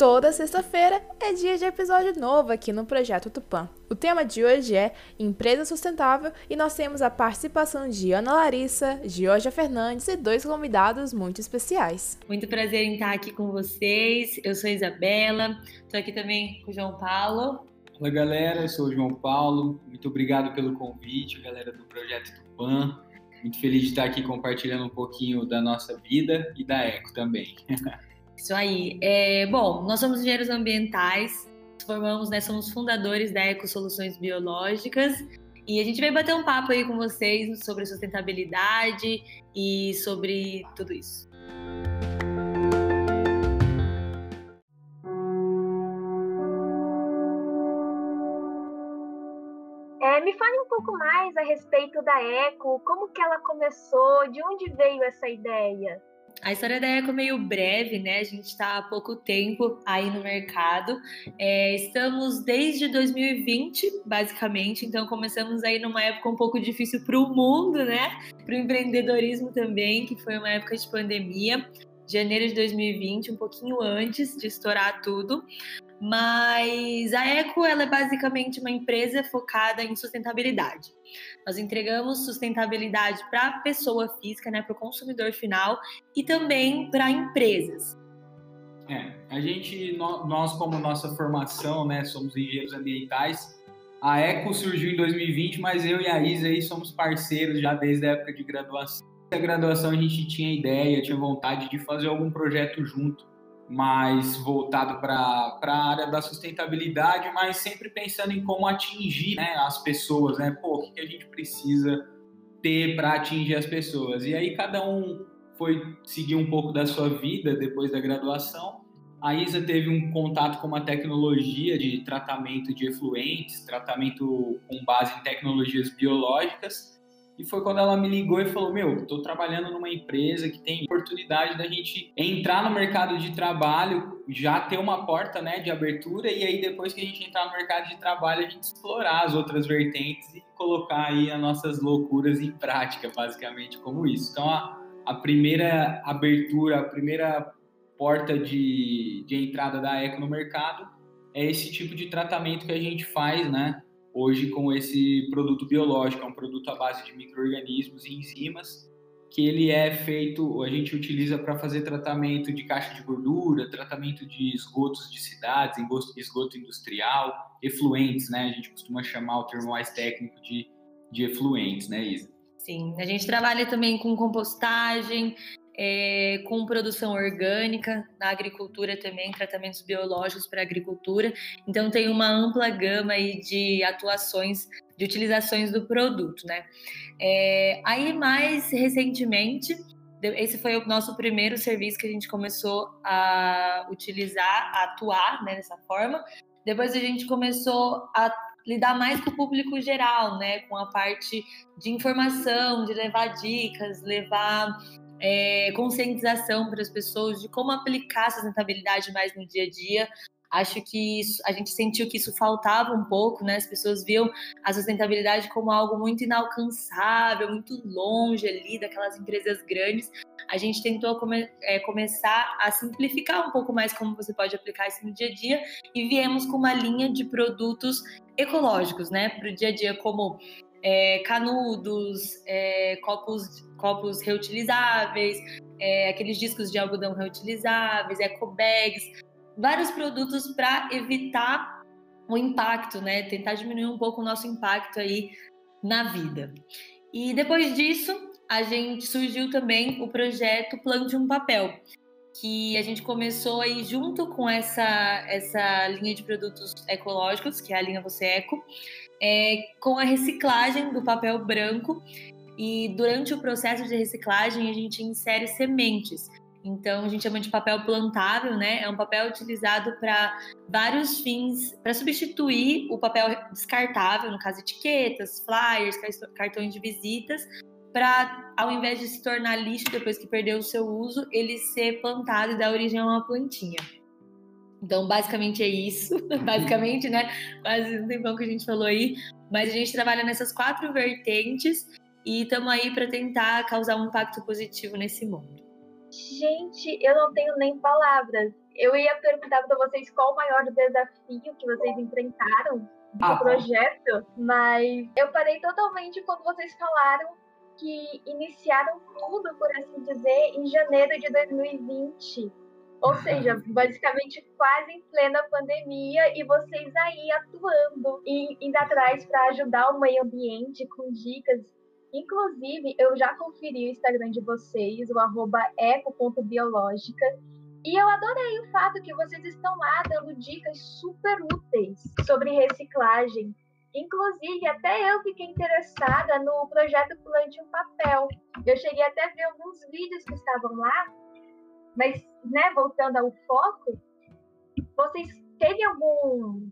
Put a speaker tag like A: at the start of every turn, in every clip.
A: Toda sexta-feira é dia de episódio novo aqui no Projeto Tupã. O tema de hoje é Empresa Sustentável e nós temos a participação de Ana Larissa, Georgia Fernandes e dois convidados muito especiais.
B: Muito prazer em estar aqui com vocês. Eu sou a Isabela, estou aqui também com o João Paulo.
C: Fala galera, eu sou o João Paulo. Muito obrigado pelo convite, galera do Projeto Tupã. Muito feliz de estar aqui compartilhando um pouquinho da nossa vida e da Eco também.
B: Isso aí. É, bom, nós somos engenheiros ambientais, formamos, né, somos fundadores da Eco Soluções Biológicas e a gente vai bater um papo aí com vocês sobre sustentabilidade e sobre tudo isso.
D: É, me fale um pouco mais a respeito da Eco, como que ela começou, de onde veio essa ideia?
B: A história da Eco é meio breve, né? A gente está há pouco tempo aí no mercado. É, estamos desde 2020, basicamente, então começamos aí numa época um pouco difícil para o mundo, né? Para o empreendedorismo também, que foi uma época de pandemia janeiro de 2020, um pouquinho antes de estourar tudo. Mas a Eco ela é basicamente uma empresa focada em sustentabilidade. Nós entregamos sustentabilidade para a pessoa física, né, para o consumidor final e também para empresas.
C: É, a gente, nós como nossa formação, né, somos engenheiros ambientais. A Eco surgiu em 2020, mas eu e a Isa aí somos parceiros já desde a época de graduação. Na graduação a gente tinha ideia, tinha vontade de fazer algum projeto junto mais voltado para a área da sustentabilidade, mas sempre pensando em como atingir né, as pessoas, né? Pô, o que, que a gente precisa ter para atingir as pessoas? E aí cada um foi seguir um pouco da sua vida depois da graduação. A Isa teve um contato com uma tecnologia de tratamento de efluentes, tratamento com base em tecnologias biológicas, e foi quando ela me ligou e falou: Meu, estou trabalhando numa empresa que tem oportunidade da gente entrar no mercado de trabalho, já ter uma porta né, de abertura, e aí depois que a gente entrar no mercado de trabalho, a gente explorar as outras vertentes e colocar aí as nossas loucuras em prática, basicamente, como isso. Então, a, a primeira abertura, a primeira porta de, de entrada da Eco no mercado é esse tipo de tratamento que a gente faz, né? Hoje com esse produto biológico, é um produto à base de micro-organismos e enzimas, que ele é feito, a gente utiliza para fazer tratamento de caixa de gordura, tratamento de esgotos de cidades, esgoto industrial, efluentes, né? A gente costuma chamar o termo mais técnico de, de efluentes, né, Isa?
B: Sim, a gente trabalha também com compostagem, é, com produção orgânica, na agricultura também, tratamentos biológicos para a agricultura. Então tem uma ampla gama aí de atuações, de utilizações do produto, né? É, aí mais recentemente, esse foi o nosso primeiro serviço que a gente começou a utilizar, a atuar né, dessa forma. Depois a gente começou a lidar mais com o público geral, né? Com a parte de informação, de levar dicas, levar é, conscientização para as pessoas de como aplicar a sustentabilidade mais no dia a dia. Acho que isso, a gente sentiu que isso faltava um pouco, né? As pessoas viam a sustentabilidade como algo muito inalcançável, muito longe ali daquelas empresas grandes. A gente tentou come, é, começar a simplificar um pouco mais como você pode aplicar isso no dia a dia e viemos com uma linha de produtos ecológicos, né? Para o dia a dia, como é, canudos, é, copos, copos reutilizáveis, é, aqueles discos de algodão reutilizáveis, ecobags, vários produtos para evitar o impacto, né? Tentar diminuir um pouco o nosso impacto aí na vida. E depois disso, a gente surgiu também o projeto Plante um Papel, que a gente começou aí junto com essa, essa linha de produtos ecológicos, que é a linha Você Eco, é, com a reciclagem do papel branco. E durante o processo de reciclagem, a gente insere sementes. Então, a gente chama de papel plantável, né? É um papel utilizado para vários fins, para substituir o papel descartável, no caso, etiquetas, flyers, cartões de visitas, para, ao invés de se tornar lixo depois que perdeu o seu uso, ele ser plantado e dar origem a uma plantinha. Então, basicamente é isso. basicamente, né? Quase um tempão que a gente falou aí. Mas a gente trabalha nessas quatro vertentes e estamos aí para tentar causar um impacto positivo nesse mundo.
D: Gente, eu não tenho nem palavras. Eu ia perguntar para vocês qual o maior desafio que vocês enfrentaram do ah, projeto, mas eu parei totalmente quando vocês falaram que iniciaram tudo, por assim dizer, em janeiro de 2020. Ou seja, basicamente quase em plena pandemia e vocês aí atuando e indo atrás para ajudar o meio ambiente com dicas. Inclusive, eu já conferi o Instagram de vocês, o arroba eco.biológica, e eu adorei o fato que vocês estão lá dando dicas super úteis sobre reciclagem. Inclusive, até eu fiquei interessada no projeto Plante um Papel. Eu cheguei até a ver alguns vídeos que estavam lá, mas, né, voltando ao foco, vocês teve algum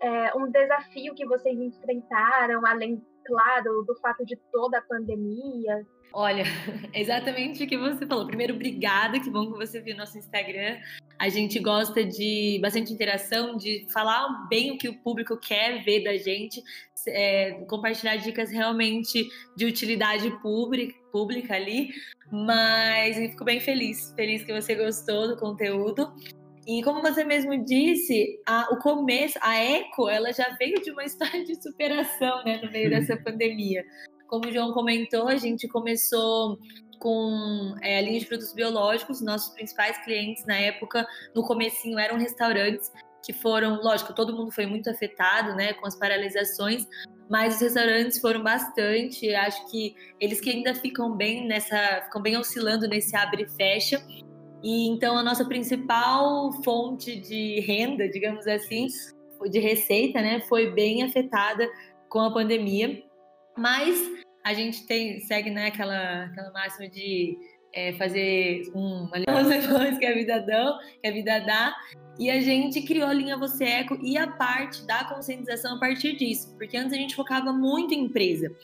D: é, um desafio que vocês enfrentaram, além, claro, do fato de toda a pandemia?
B: Olha, exatamente o que você falou. Primeiro, obrigada, que bom que você viu nosso Instagram. A gente gosta de bastante interação, de falar bem o que o público quer ver da gente, é, compartilhar dicas realmente de utilidade pública, pública ali. Mas fico bem feliz, feliz que você gostou do conteúdo. E como você mesmo disse, a, o começo, a Eco, ela já veio de uma história de superação né, no meio dessa pandemia. Como o João comentou, a gente começou com é, a linha de produtos biológicos. Nossos principais clientes na época, no comecinho, eram restaurantes que foram, lógico, todo mundo foi muito afetado, né, com as paralisações, mas os restaurantes foram bastante. Acho que eles que ainda ficam bem nessa, ficam bem oscilando nesse abre e fecha. E então a nossa principal fonte de renda, digamos assim, de receita, né, foi bem afetada com a pandemia. Mas a gente tem, segue né, aquela, aquela máxima de é, fazer um depois que a vida dá, que a vida dá. E a gente criou a linha Você Eco e a parte da conscientização a partir disso, porque antes a gente focava muito em empresa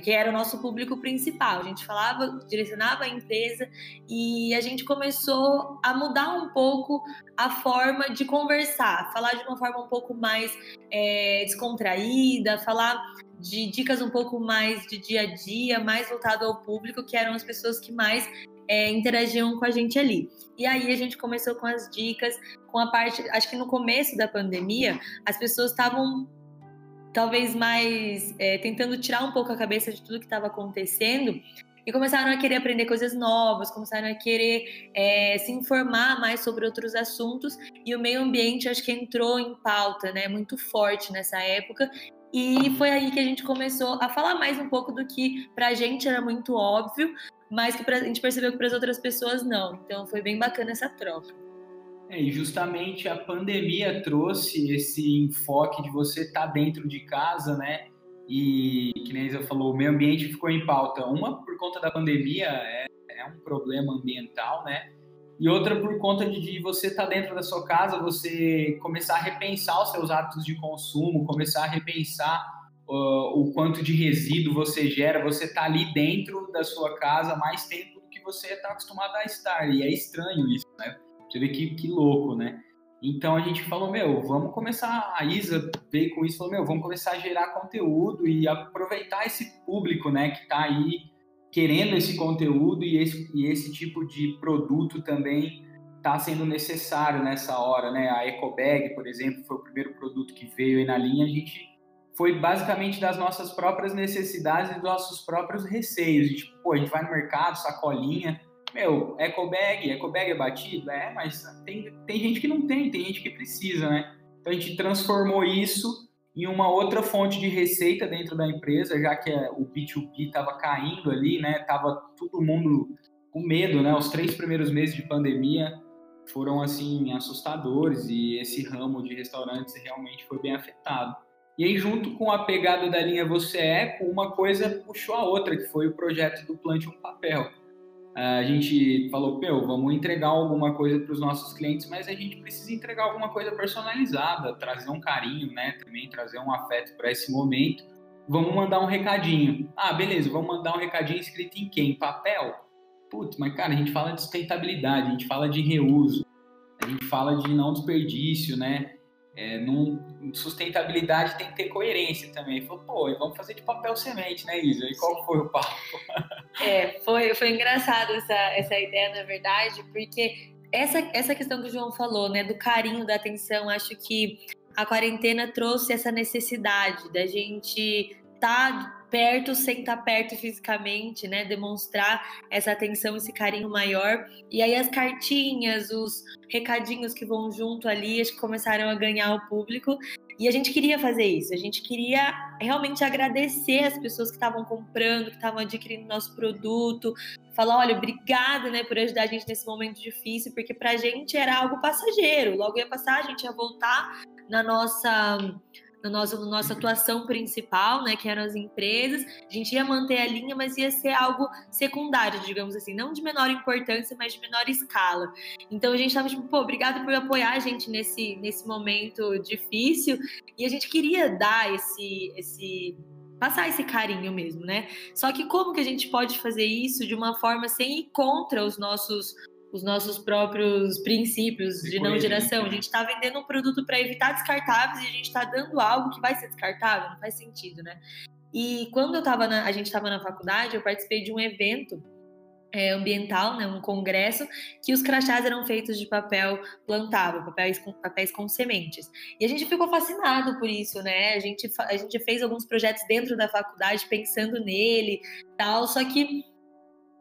B: que era o nosso público principal. A gente falava, direcionava a empresa e a gente começou a mudar um pouco a forma de conversar, falar de uma forma um pouco mais é, descontraída, falar de dicas um pouco mais de dia a dia, mais voltado ao público, que eram as pessoas que mais é, interagiam com a gente ali. E aí a gente começou com as dicas, com a parte. Acho que no começo da pandemia, as pessoas estavam talvez mais é, tentando tirar um pouco a cabeça de tudo que estava acontecendo e começaram a querer aprender coisas novas, começaram a querer é, se informar mais sobre outros assuntos e o meio ambiente acho que entrou em pauta, né, muito forte nessa época e foi aí que a gente começou a falar mais um pouco do que para a gente era muito óbvio, mas que pra, a gente percebeu que para as outras pessoas não. Então foi bem bacana essa troca.
C: É, e justamente a pandemia trouxe esse enfoque de você estar tá dentro de casa, né? E, que nem Isa falou, o meio ambiente ficou em pauta. Uma, por conta da pandemia, é, é um problema ambiental, né? E outra, por conta de, de você estar tá dentro da sua casa, você começar a repensar os seus hábitos de consumo, começar a repensar uh, o quanto de resíduo você gera. Você está ali dentro da sua casa mais tempo do que você está acostumado a estar. E é estranho isso, né? Você vê que, que louco, né? Então a gente falou, meu, vamos começar, a Isa veio com isso, falou, meu, vamos começar a gerar conteúdo e aproveitar esse público, né, que está aí querendo esse conteúdo e esse, e esse tipo de produto também está sendo necessário nessa hora, né? A EcoBag, por exemplo, foi o primeiro produto que veio aí na linha, a gente foi basicamente das nossas próprias necessidades e dos nossos próprios receios. Tipo, pô, a gente vai no mercado, sacolinha, meu, ecobag, ecobag é batido? É, mas tem, tem gente que não tem, tem gente que precisa, né? Então a gente transformou isso em uma outra fonte de receita dentro da empresa, já que é, o B2B estava caindo ali, né? Tava todo mundo com medo, né? Os três primeiros meses de pandemia foram assim assustadores e esse ramo de restaurantes realmente foi bem afetado. E aí, junto com a pegada da linha Você Eco, uma coisa puxou a outra, que foi o projeto do Plante um Papel a gente falou, meu, vamos entregar alguma coisa para os nossos clientes, mas a gente precisa entregar alguma coisa personalizada, trazer um carinho, né? Também trazer um afeto para esse momento. Vamos mandar um recadinho. Ah, beleza, vamos mandar um recadinho escrito em quem? Papel? Putz, mas cara, a gente fala de sustentabilidade, a gente fala de reuso, a gente fala de não desperdício, né? É, num, sustentabilidade tem que ter coerência também. Falou, pô, vamos fazer de papel semente, né, Isa? E qual foi o papo?
B: É, foi, foi engraçado essa, essa ideia, na verdade, porque essa, essa questão que o João falou, né, do carinho, da atenção, acho que a quarentena trouxe essa necessidade da gente estar tá perto sem estar tá perto fisicamente, né? Demonstrar essa atenção, esse carinho maior. E aí as cartinhas, os recadinhos que vão junto ali, acho que começaram a ganhar o público. E a gente queria fazer isso, a gente queria realmente agradecer as pessoas que estavam comprando, que estavam adquirindo nosso produto, falar, olha, obrigada, né, por ajudar a gente nesse momento difícil, porque pra gente era algo passageiro, logo ia passar, a gente ia voltar na nossa na nossa, na nossa atuação principal, né, que eram as empresas. A gente ia manter a linha, mas ia ser algo secundário, digamos assim, não de menor importância, mas de menor escala. Então a gente estava tipo, pô, obrigado por apoiar a gente nesse, nesse momento difícil e a gente queria dar esse esse passar esse carinho mesmo, né? Só que como que a gente pode fazer isso de uma forma sem ir contra os nossos os nossos próprios princípios de não geração. A gente está vendendo um produto para evitar descartáveis e a gente está dando algo que vai ser descartável, não faz sentido, né? E quando eu tava na, a gente estava na faculdade, eu participei de um evento é, ambiental, né, um congresso, que os crachás eram feitos de papel plantável, papéis com, papéis com sementes. E a gente ficou fascinado por isso, né? A gente, a gente fez alguns projetos dentro da faculdade pensando nele, tal, só que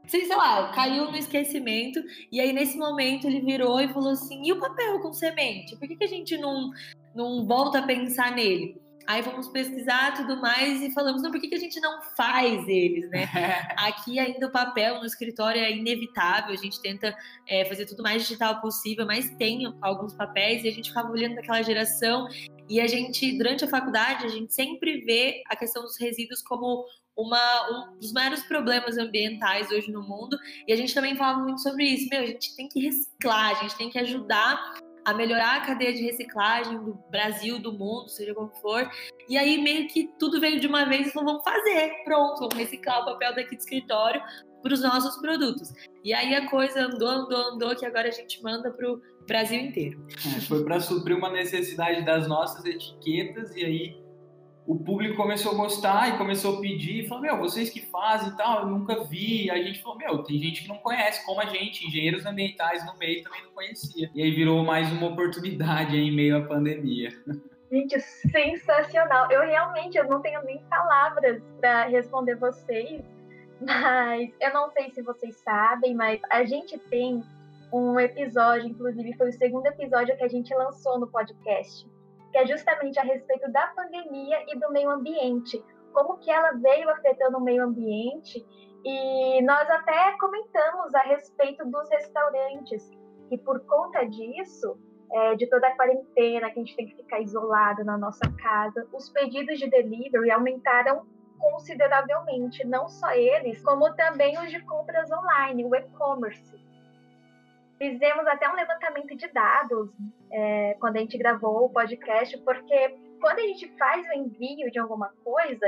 B: sei, sei lá, caiu no esquecimento. E aí, nesse momento, ele virou e falou assim: e o papel com semente? Por que, que a gente não, não volta a pensar nele? Aí vamos pesquisar tudo mais e falamos, não, por que, que a gente não faz eles, né? Aqui ainda o papel no escritório é inevitável, a gente tenta é, fazer tudo mais digital possível, mas tem alguns papéis e a gente ficava olhando daquela geração e a gente, durante a faculdade, a gente sempre vê a questão dos resíduos como uma, um dos maiores problemas ambientais hoje no mundo. E a gente também falava muito sobre isso. Meu, a gente tem que reciclar, a gente tem que ajudar a melhorar a cadeia de reciclagem do Brasil, do mundo, seja como for. E aí meio que tudo veio de uma vez e falou, vamos fazer, pronto, vamos reciclar o papel daqui do escritório para os nossos produtos. E aí a coisa andou, andou, andou, que agora a gente manda para o Brasil inteiro.
C: É, foi para suprir uma necessidade das nossas etiquetas e aí o público começou a gostar e começou a pedir, falou, meu, vocês que fazem e tal, eu nunca vi. A gente falou, meu, tem gente que não conhece, como a gente, engenheiros ambientais no meio também não conhecia. E aí virou mais uma oportunidade em meio à pandemia.
D: Gente, sensacional. Eu realmente eu não tenho nem palavras para responder vocês, mas eu não sei se vocês sabem, mas a gente tem um episódio, inclusive foi o segundo episódio que a gente lançou no podcast, que é justamente a respeito da pandemia e do meio ambiente, como que ela veio afetando o meio ambiente e nós até comentamos a respeito dos restaurantes, que por conta disso, é, de toda a quarentena, que a gente tem que ficar isolado na nossa casa, os pedidos de delivery aumentaram consideravelmente, não só eles, como também os de compras online, o e-commerce. Fizemos até um levantamento de dados é, quando a gente gravou o podcast, porque quando a gente faz o envio de alguma coisa,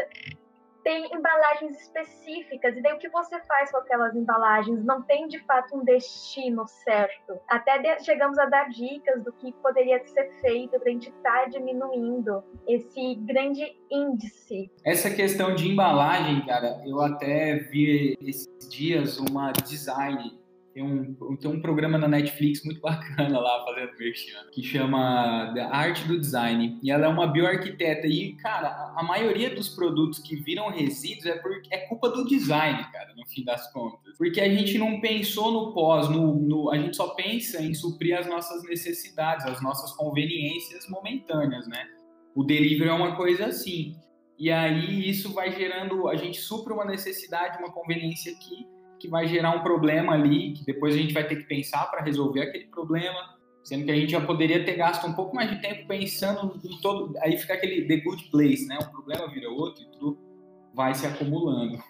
D: tem embalagens específicas, e daí o que você faz com aquelas embalagens não tem de fato um destino certo. Até de, chegamos a dar dicas do que poderia ser feito para a gente estar tá diminuindo esse grande índice.
C: Essa questão de embalagem, cara, eu até vi esses dias uma design tem um, tem um programa na Netflix muito bacana lá, fazendo merchan, que chama A Arte do Design. E ela é uma bioarquiteta. E, cara, a, maioria dos produtos que viram resíduos é, por, é culpa do design, cara, no fim das contas. Porque a gente não pensou no pós, no, no, a gente só pensa em suprir as nossas necessidades, as nossas conveniências momentâneas, né? O delivery é uma coisa assim. E aí isso vai gerando, a gente supra uma necessidade, uma conveniência aqui que vai gerar um problema ali, que depois a gente vai ter que pensar para resolver aquele problema, sendo que a gente já poderia ter gasto um pouco mais de tempo pensando em todo. Aí fica aquele the good place, né? Um problema vira outro e tudo vai se acumulando.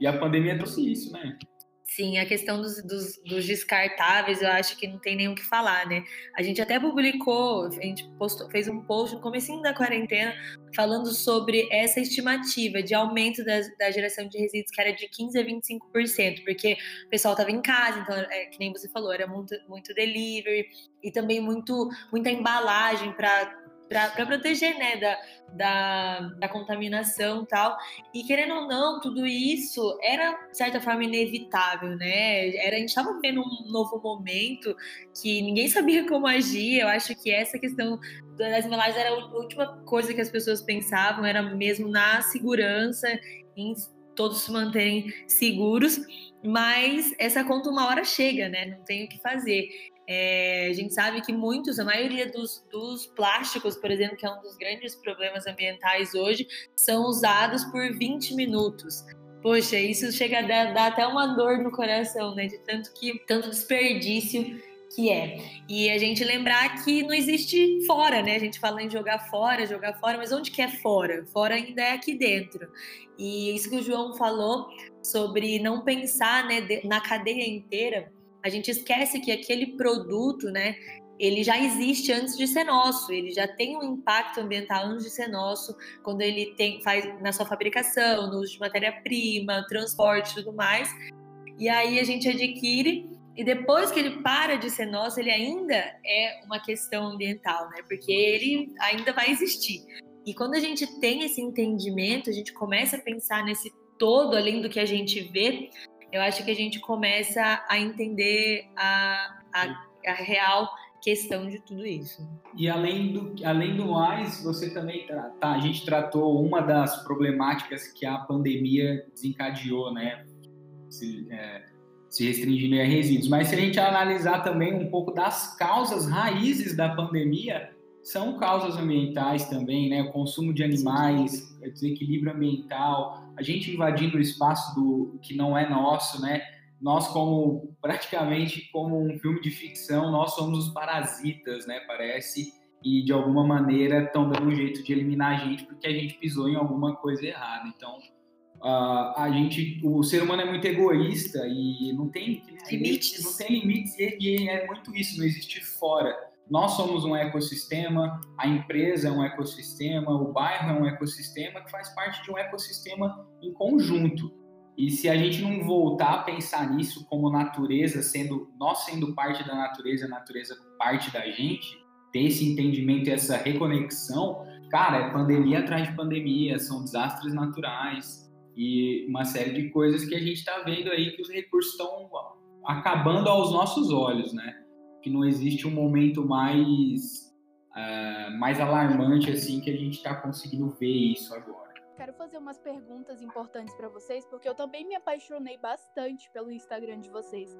C: E a pandemia trouxe isso, né?
B: Sim, a questão dos, dos, dos, descartáveis, eu acho que não tem nem o que falar, né? A gente até publicou, a gente postou, fez um post no começo da quarentena falando sobre essa estimativa de aumento da, da geração de resíduos, que era de 15% a 25%, porque o pessoal estava em casa, então, é, que nem você falou, era muito, muito delivery e também muito, muita embalagem para para proteger, né, da, da, da contaminação e tal. E querendo ou não, tudo isso era, de certa forma, inevitável, né? Era, a gente estava vivendo um novo momento que ninguém sabia como agir. Eu acho que essa questão das embalagens era a última coisa que as pessoas pensavam, era mesmo na segurança, em todos se manterem seguros. Mas essa conta uma hora chega, né? Não tem o que fazer. É, a gente sabe que muitos, a maioria dos, dos, plásticos, por exemplo, que é um dos grandes problemas ambientais hoje, são usados por 20 minutos. Poxa, isso chega a dar, dar até uma dor no coração, né? De tanto que tanto desperdício que é. E a gente lembrar que não existe fora, né? A gente fala em jogar fora, jogar fora, mas onde que é fora? Fora ainda é aqui dentro. E isso que o João falou sobre não pensar né, na cadeia inteira, a gente esquece que aquele produto, né, ele já existe antes de ser nosso, ele já tem um impacto ambiental antes de ser nosso, quando ele tem, faz na sua fabricação, no uso de matéria-prima, transporte e tudo mais. E aí a gente adquire e depois que ele para de ser nosso, ele ainda é uma questão ambiental, né? Porque ele ainda vai existir. E quando a gente tem esse entendimento, a gente começa a pensar nesse todo, além do que a gente vê, eu acho que a gente começa a entender a, a, a real questão de tudo isso.
C: E além do, além do mais, você também tá, a gente tratou uma das problemáticas que a pandemia desencadeou, né? Se, é, se restringindo a resíduos. Mas se a gente analisar também um pouco das causas raízes da pandemia, são causas ambientais também, né? O consumo de animais, desequilíbrio ambiental, a gente invadindo o espaço do que não é nosso, né? Nós como praticamente como um filme de ficção, nós somos os parasitas, né? Parece e de alguma maneira estão dando um jeito de eliminar a gente porque a gente pisou em alguma coisa errada. Então, uh, a gente, o ser humano é muito egoísta e não tem
B: limites,
C: não tem limites e, e é muito isso, não existe fora nós somos um ecossistema, a empresa é um ecossistema, o bairro é um ecossistema que faz parte de um ecossistema em conjunto. E se a gente não voltar a pensar nisso como natureza, sendo nós sendo parte da natureza, a natureza parte da gente, ter esse entendimento e essa reconexão, cara, é pandemia atrás de pandemia, são desastres naturais e uma série de coisas que a gente está vendo aí que os recursos estão acabando aos nossos olhos, né? Que não existe um momento mais, uh, mais alarmante assim que a gente está conseguindo ver isso agora.
A: Quero fazer umas perguntas importantes para vocês, porque eu também me apaixonei bastante pelo Instagram de vocês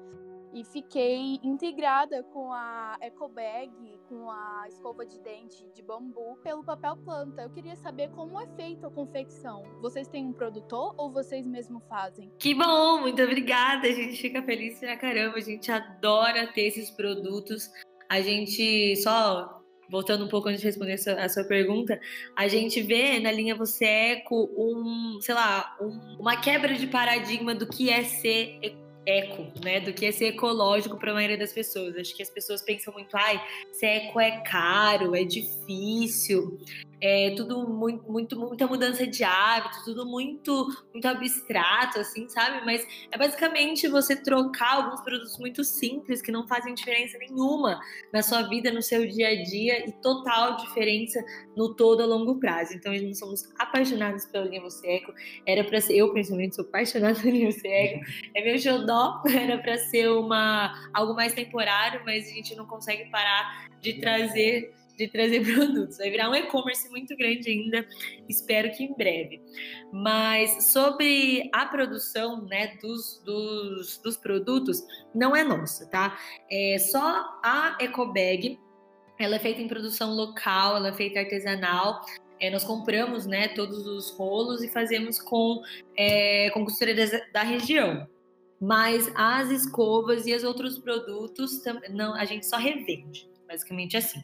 A: e fiquei integrada com a eco bag, com a escova de dente de bambu, pelo papel planta. Eu queria saber como é feita a confecção. Vocês têm um produtor ou vocês mesmo fazem?
B: Que bom, muito obrigada. A gente fica feliz pra caramba. A gente adora ter esses produtos. A gente só voltando um pouco antes de responder a sua, a sua, pergunta, a gente vê na linha Você Eco um, sei lá, um, uma quebra de paradigma do que é ser eco, né, do que é ser ecológico para a maioria das pessoas. Acho que as pessoas pensam muito, ai, ser eco é caro, é difícil, é tudo muito, muito, muita mudança de hábito, tudo muito, muito abstrato, assim, sabe? Mas é basicamente você trocar alguns produtos muito simples que não fazem diferença nenhuma na sua vida, no seu dia a dia e total diferença no todo a longo prazo. Então, nós somos apaixonados pelo Linha Eco. Era para ser, eu principalmente sou apaixonada pelo Linha Eco. É meu xodó, era para ser uma algo mais temporário, mas a gente não consegue parar de trazer de trazer produtos. Vai virar um e-commerce muito grande ainda, espero que em breve. Mas sobre a produção né, dos, dos, dos produtos, não é nossa, tá? É só a EcoBag, ela é feita em produção local, ela é feita artesanal. É, nós compramos né, todos os rolos e fazemos com, é, com costureiras da região. Mas as escovas e os outros produtos, não, a gente só revende basicamente assim.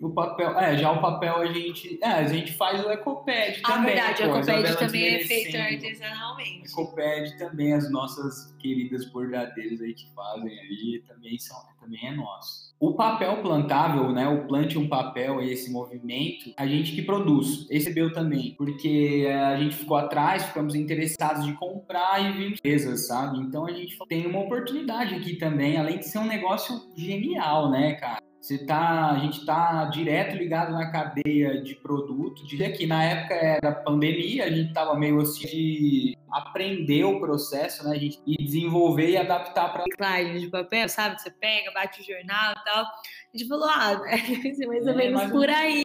C: O papel, é, já o papel a gente, é, a gente faz o Ecopad
B: ah,
C: também.
B: Ah, verdade, o Ecopad também é feito artesanalmente.
C: Ecopad também, as nossas queridas bordadeiras aí que fazem ali, também, são, também é nosso. O papel plantável, né, o plante um papel esse movimento, a gente que produz, recebeu também, porque a gente ficou atrás, ficamos interessados de comprar e vimos empresas, sabe? Então a gente tem uma oportunidade aqui também, além de ser um negócio genial, né, cara? Você tá, a gente está direto ligado na cadeia de produto. Diria que na época era pandemia, a gente estava meio assim de aprender o processo, né? A gente e desenvolver e adaptar para
B: slide de papel, sabe? Você pega, bate o jornal e tal. A gente falou, ah, é mais ou é, menos mais por aí.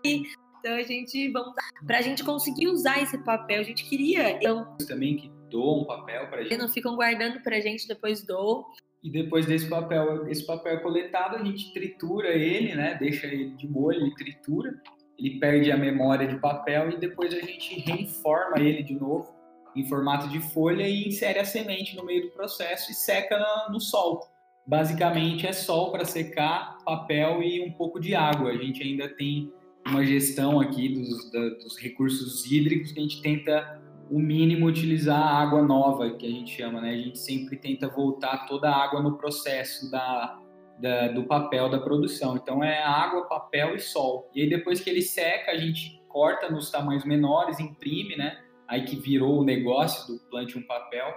B: Então a gente vamos para a gente conseguir usar esse papel. A gente queria então
C: também que doam papel para gente.
B: Não ficam guardando para a gente depois doam.
C: E depois desse papel, esse papel coletado, a gente tritura ele, né? Deixa ele de molho, ele tritura, ele perde a memória de papel e depois a gente reinforma ele de novo em formato de folha e insere a semente no meio do processo e seca no sol. Basicamente é sol para secar, papel e um pouco de água. A gente ainda tem uma gestão aqui dos, da, dos recursos hídricos que a gente tenta o mínimo utilizar a água nova, que a gente chama, né? A gente sempre tenta voltar toda a água no processo da, da, do papel da produção. Então é água, papel e sol. E aí depois que ele seca, a gente corta nos tamanhos menores, imprime, né? Aí que virou o negócio do plante um papel,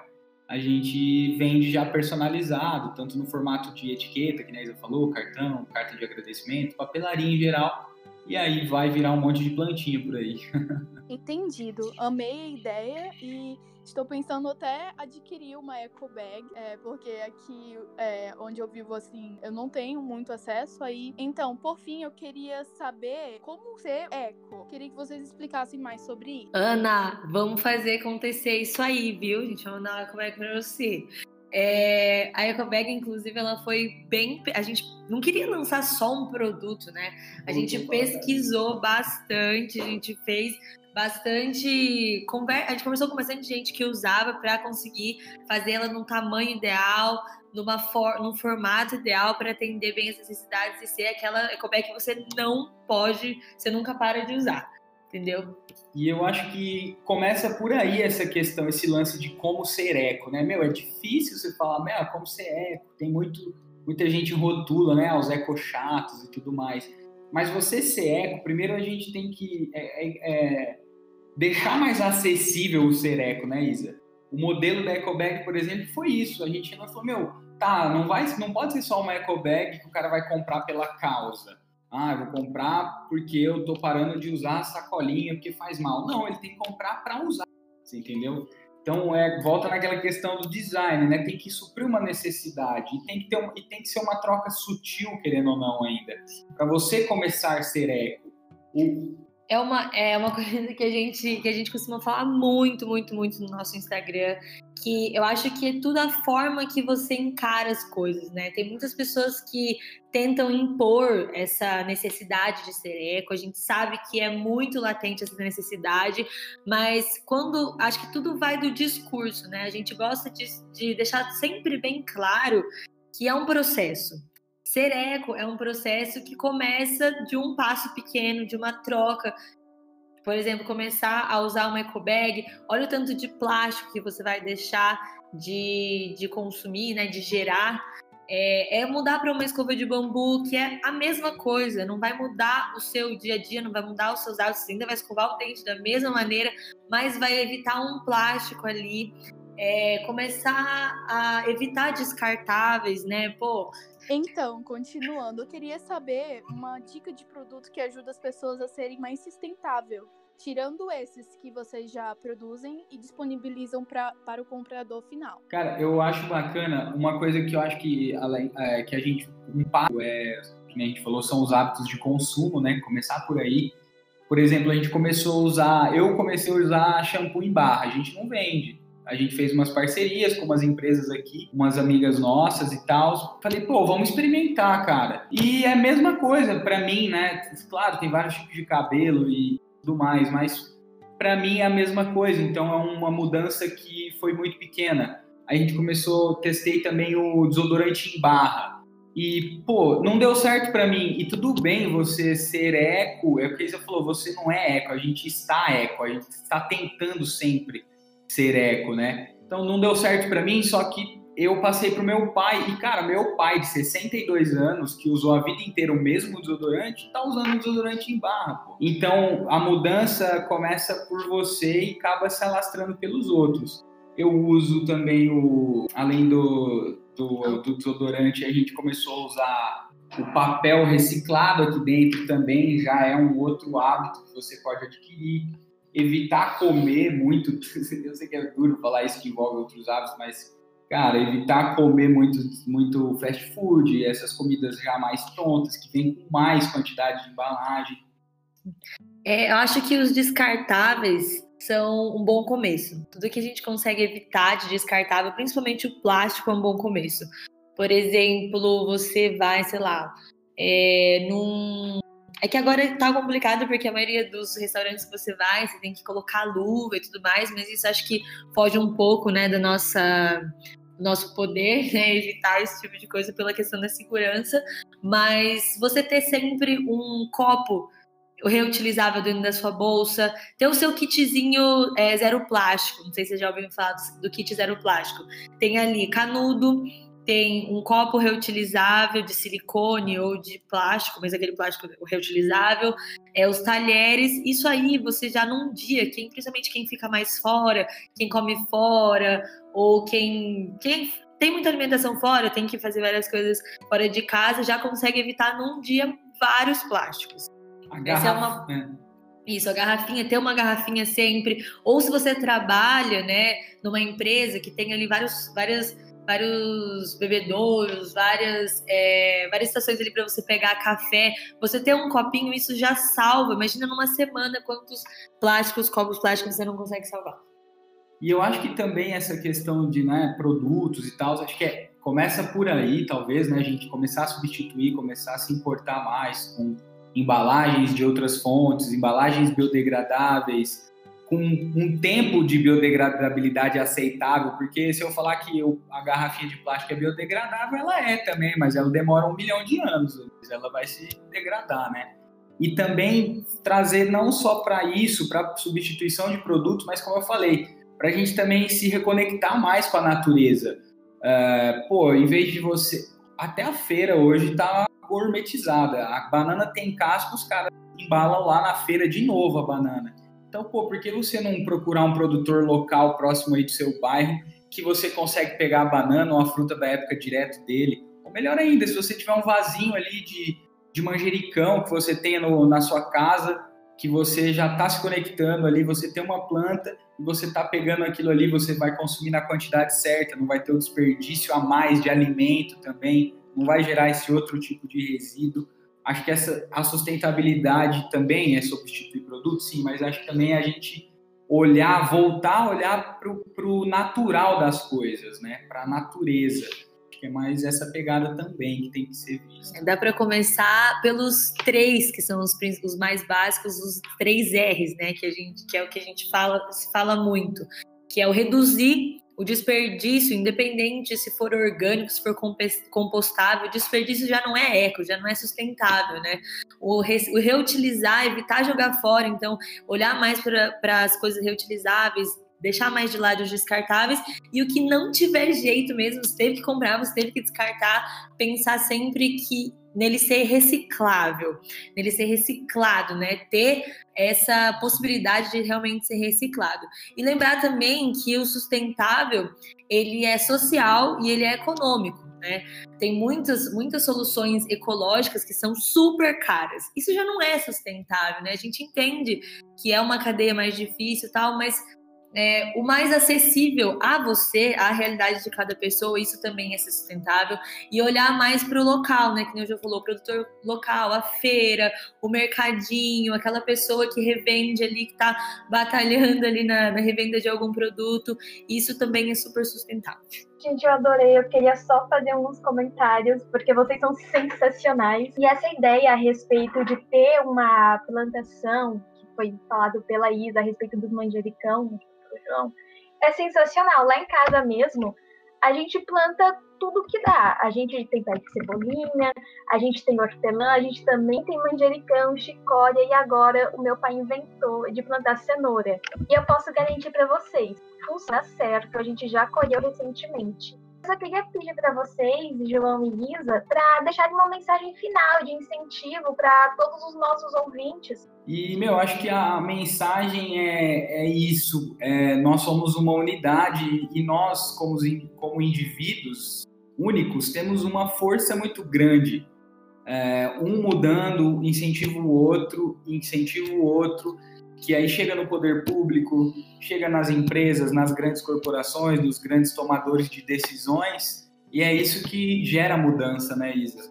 C: a gente vende já personalizado, tanto no formato de etiqueta, que a Isa falou, cartão, carta de agradecimento, papelaria em geral, e aí vai virar um monte de plantinha por aí.
E: Entendido. Amei a ideia e estou pensando até adquirir uma eco bag, é, porque aqui é, onde eu vivo assim, eu não tenho muito acesso aí. Então, por fim, eu queria saber como ser eco. Queria que vocês explicassem mais sobre isso.
B: Ana, vamos fazer acontecer isso aí, viu? A gente vai mandar uma eco bag pra você. É, a Ecobag, inclusive, ela foi bem. A gente não queria lançar só um produto, né? A gente pesquisou bastante, a gente fez bastante. A gente conversou com bastante gente que usava para conseguir fazer ela num tamanho ideal, numa for... num formato ideal para atender bem as necessidades e ser aquela ecobag que você não pode, você nunca para de usar, entendeu?
C: E eu acho que começa por aí essa questão, esse lance de como ser eco, né? Meu, é difícil você falar, meu, como ser eco. Tem muito, muita gente rotula, né? Os eco chatos e tudo mais. Mas você ser eco, primeiro a gente tem que é, é, é, deixar mais acessível o ser eco, né, Isa? O modelo da EcoBag, por exemplo, foi isso. A gente falou, meu, tá, não, vai, não pode ser só uma EcoBag que o cara vai comprar pela causa ah, eu vou comprar porque eu tô parando de usar a sacolinha porque faz mal. Não, ele tem que comprar para usar, você entendeu? Então, é, volta naquela questão do design, né? Tem que suprir uma necessidade e tem que, ter um, e tem que ser uma troca sutil, querendo ou não, ainda. Para você começar a ser eco. O,
B: é uma, é uma coisa que a, gente, que a gente costuma falar muito, muito, muito no nosso Instagram, que eu acho que é tudo a forma que você encara as coisas, né? Tem muitas pessoas que tentam impor essa necessidade de ser eco, a gente sabe que é muito latente essa necessidade, mas quando, acho que tudo vai do discurso, né? A gente gosta de, de deixar sempre bem claro que é um processo, Ser eco é um processo que começa de um passo pequeno, de uma troca. Por exemplo, começar a usar uma eco bag. Olha o tanto de plástico que você vai deixar de, de consumir, né, de gerar. É, é mudar para uma escova de bambu, que é a mesma coisa. Não vai mudar o seu dia a dia, não vai mudar os seus hábitos. Você ainda vai escovar o dente da mesma maneira, mas vai evitar um plástico ali. É, começar a evitar descartáveis, né? Pô,
E: então, continuando, eu queria saber uma dica de produto que ajuda as pessoas a serem mais sustentável, tirando esses que vocês já produzem e disponibilizam pra, para o comprador final.
C: Cara, eu acho bacana uma coisa que eu acho que, além, é, que a gente um é, que a gente falou, são os hábitos de consumo, né? Começar por aí. Por exemplo, a gente começou a usar, eu comecei a usar shampoo em barra, a gente não vende a gente fez umas parcerias com umas empresas aqui, umas amigas nossas e tal. Falei, pô, vamos experimentar, cara. E é a mesma coisa para mim, né? Claro, tem vários tipos de cabelo e tudo mais, mas para mim é a mesma coisa. Então é uma mudança que foi muito pequena. A gente começou, testei também o desodorante em barra. E, pô, não deu certo para mim. E tudo bem você ser eco, é o que você falou, você não é eco, a gente está eco, a gente está tentando sempre ser eco, né? Então não deu certo para mim, só que eu passei pro meu pai, e cara, meu pai de 62 anos, que usou a vida inteira o mesmo desodorante, tá usando desodorante em barra, pô. Então a mudança começa por você e acaba se alastrando pelos outros. Eu uso também o, além do, do, do desodorante, a gente começou a usar O papel reciclado aqui dentro também já é um outro hábito que você pode adquirir. Evitar comer muito, eu sei que é duro falar isso que envolve outros hábitos, mas, cara, evitar comer muito, muito fast food, essas comidas já mais prontas, que vêm com mais quantidade de embalagem.
B: É, eu acho que os descartáveis são um bom começo. Tudo que a gente consegue evitar de descartável, principalmente o plástico, é um bom começo. Por exemplo, você vai, sei lá, é, num. É que agora tá complicado porque a maioria dos restaurantes que você vai, você tem que colocar luva e tudo mais, mas isso acho que foge um pouco, né, da nossa nosso poder, né, evitar esse tipo de coisa pela questão da segurança, mas você ter sempre um copo reutilizável dentro da sua bolsa, ter o seu kitzinho é, zero plástico, não sei se você já ouviu falar do kit zero plástico, tem ali canudo, tem um copo reutilizável de silicone ou de plástico, mas aquele plástico reutilizável, é os talheres, isso aí você já num dia, quem, principalmente quem fica mais fora, quem come fora, ou quem, quem tem muita alimentação fora, tem que fazer várias coisas fora de casa, já consegue evitar num dia vários plásticos.
C: A garrafa, é uma... É.
B: Isso, a garrafinha, ter uma garrafinha sempre. Ou se você trabalha, né, numa empresa que tem ali vários, várias vários bebedouros, várias, é, várias estações ali para você pegar café. Você ter um copinho, isso já salva. Imagina numa semana quantos plásticos, copos plásticos você não consegue salvar.
C: E eu acho que também essa questão de né, produtos e tal, acho que é, começa por aí, talvez, né, a gente começar a substituir, começar a se importar mais com embalagens de outras fontes, embalagens biodegradáveis, com um tempo de biodegradabilidade aceitável, porque se eu falar que eu, a garrafinha de plástico é biodegradável, ela é também, mas ela demora um milhão de anos, ela vai se degradar, né? E também trazer não só para isso, para substituição de produtos, mas como eu falei, para a gente também se reconectar mais com a natureza. Uh, pô, em vez de você. Até a feira hoje está gourmetizada. A banana tem casca, os caras embalam lá na feira de novo a banana. Então, pô, por que você não procurar um produtor local próximo aí do seu bairro que você consegue pegar a banana ou a fruta da época direto dele? Ou melhor ainda, se você tiver um vasinho ali de, de manjericão que você tenha no, na sua casa, que você já está se conectando ali, você tem uma planta e você está pegando aquilo ali, você vai consumir na quantidade certa, não vai ter o desperdício a mais de alimento também, não vai gerar esse outro tipo de resíduo. Acho que essa, a sustentabilidade também é substituir produtos, sim, mas acho que também a gente olhar, voltar a olhar para o natural das coisas, né? Para a natureza. Acho que é mais essa pegada também que tem que ser vista.
B: Dá para começar pelos três, que são os, os mais básicos, os três R's, né? Que, a gente, que é o que a gente fala, se fala muito, que é o reduzir, o desperdício, independente se for orgânico, se for compostável, o desperdício já não é eco, já não é sustentável, né? O, re, o reutilizar, evitar jogar fora, então olhar mais para as coisas reutilizáveis, deixar mais de lado os descartáveis e o que não tiver jeito mesmo, você teve que comprar, você teve que descartar, pensar sempre que nele ser reciclável, nele ser reciclado, né? Ter essa possibilidade de realmente ser reciclado. E lembrar também que o sustentável, ele é social e ele é econômico. Né? Tem muitas, muitas soluções ecológicas que são super caras. Isso já não é sustentável, né? A gente entende que é uma cadeia mais difícil, tal, mas é, o mais acessível a você, à realidade de cada pessoa, isso também é sustentável, e olhar mais para o local, né? Que nem eu já falou, o produtor local, a feira, o mercadinho, aquela pessoa que revende ali, que está batalhando ali na, na revenda de algum produto, isso também é super sustentável.
D: Gente, eu adorei. Eu queria só fazer alguns comentários, porque vocês são sensacionais. E essa ideia a respeito de ter uma plantação, que foi falado pela Isa a respeito do manjericão, É sensacional. Lá em casa mesmo, a gente planta tudo que dá. A gente tem pé de cebolinha, a gente tem hortelã, a gente também tem manjericão, chicória e agora o meu pai inventou de plantar cenoura. E eu posso garantir para vocês, funciona certo, a gente já colheu recentemente só queria pedir para vocês, João e Lisa, para deixarem uma mensagem final de incentivo para todos os nossos ouvintes.
C: E, meu, acho que a mensagem é, é isso. É, nós somos uma unidade e nós, como, como indivíduos únicos, temos uma força muito grande. é, um mudando, incentiva o outro, incentiva o outro, que aí chega no poder público, chega nas empresas, nas grandes corporações, nos grandes tomadores de decisões, e é isso que gera mudança, né, Isa?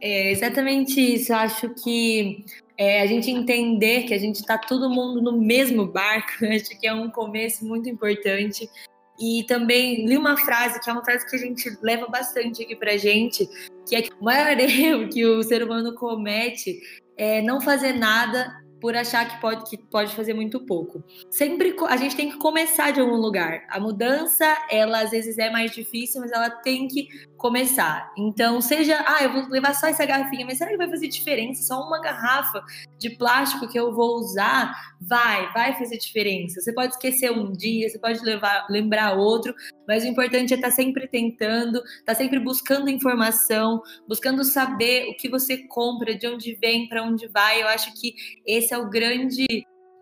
B: É exatamente isso. Eu acho que é, a gente entender que a gente está todo mundo no mesmo barco, acho que é um começo muito importante. E também li uma frase, que é uma frase que a gente leva bastante aqui pra gente, que é que o maior erro que o ser humano comete é não fazer nada por achar que pode, que pode fazer muito pouco. Sempre a gente tem que começar de algum lugar. A mudança, ela às vezes é mais difícil, mas ela tem que começar. Então, seja, ah, eu vou levar só essa garrafinha, mas será que vai fazer diferença? Só uma garrafa de plástico que eu vou usar? Vai, vai fazer diferença. Você pode esquecer um dia, você pode levar, lembrar outro, mas o importante é estar tá sempre tentando, estar tá sempre buscando informação, buscando saber o que você compra, de onde vem, para onde vai. Eu acho que esse é o grande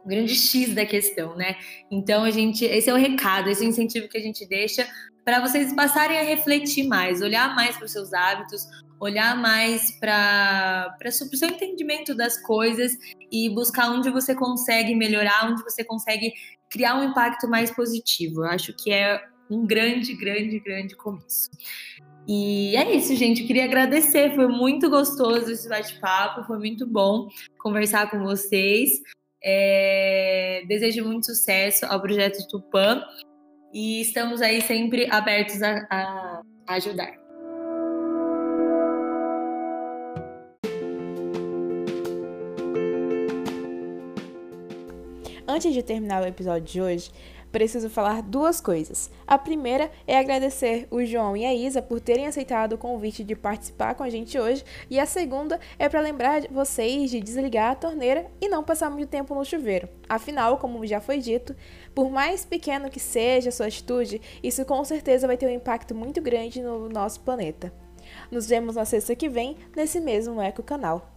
B: grande X da questão, né? Então a gente, esse é o recado, esse é o incentivo que a gente deixa para vocês passarem a refletir mais, olhar mais para os seus hábitos, olhar mais para o seu entendimento das coisas e buscar onde você consegue melhorar, onde você consegue criar um impacto mais positivo. Eu acho que é um grande, grande, grande começo. E é isso, gente. Eu queria agradecer. Foi muito gostoso esse bate-papo. Foi muito bom conversar com vocês. É... Desejo muito sucesso ao projeto Tupã e estamos aí sempre abertos a, a ajudar.
A: Antes de terminar o episódio de hoje, preciso falar duas coisas. A primeira é agradecer o João e a Isa por terem aceitado o convite de participar com a gente hoje, e a segunda é para lembrar vocês de desligar a torneira e não passar muito tempo no chuveiro. Afinal, como já foi dito, por mais pequeno que seja a sua atitude, isso com certeza vai ter um impacto muito grande no nosso planeta. Nos vemos na sexta que vem, nesse mesmo Eco Canal.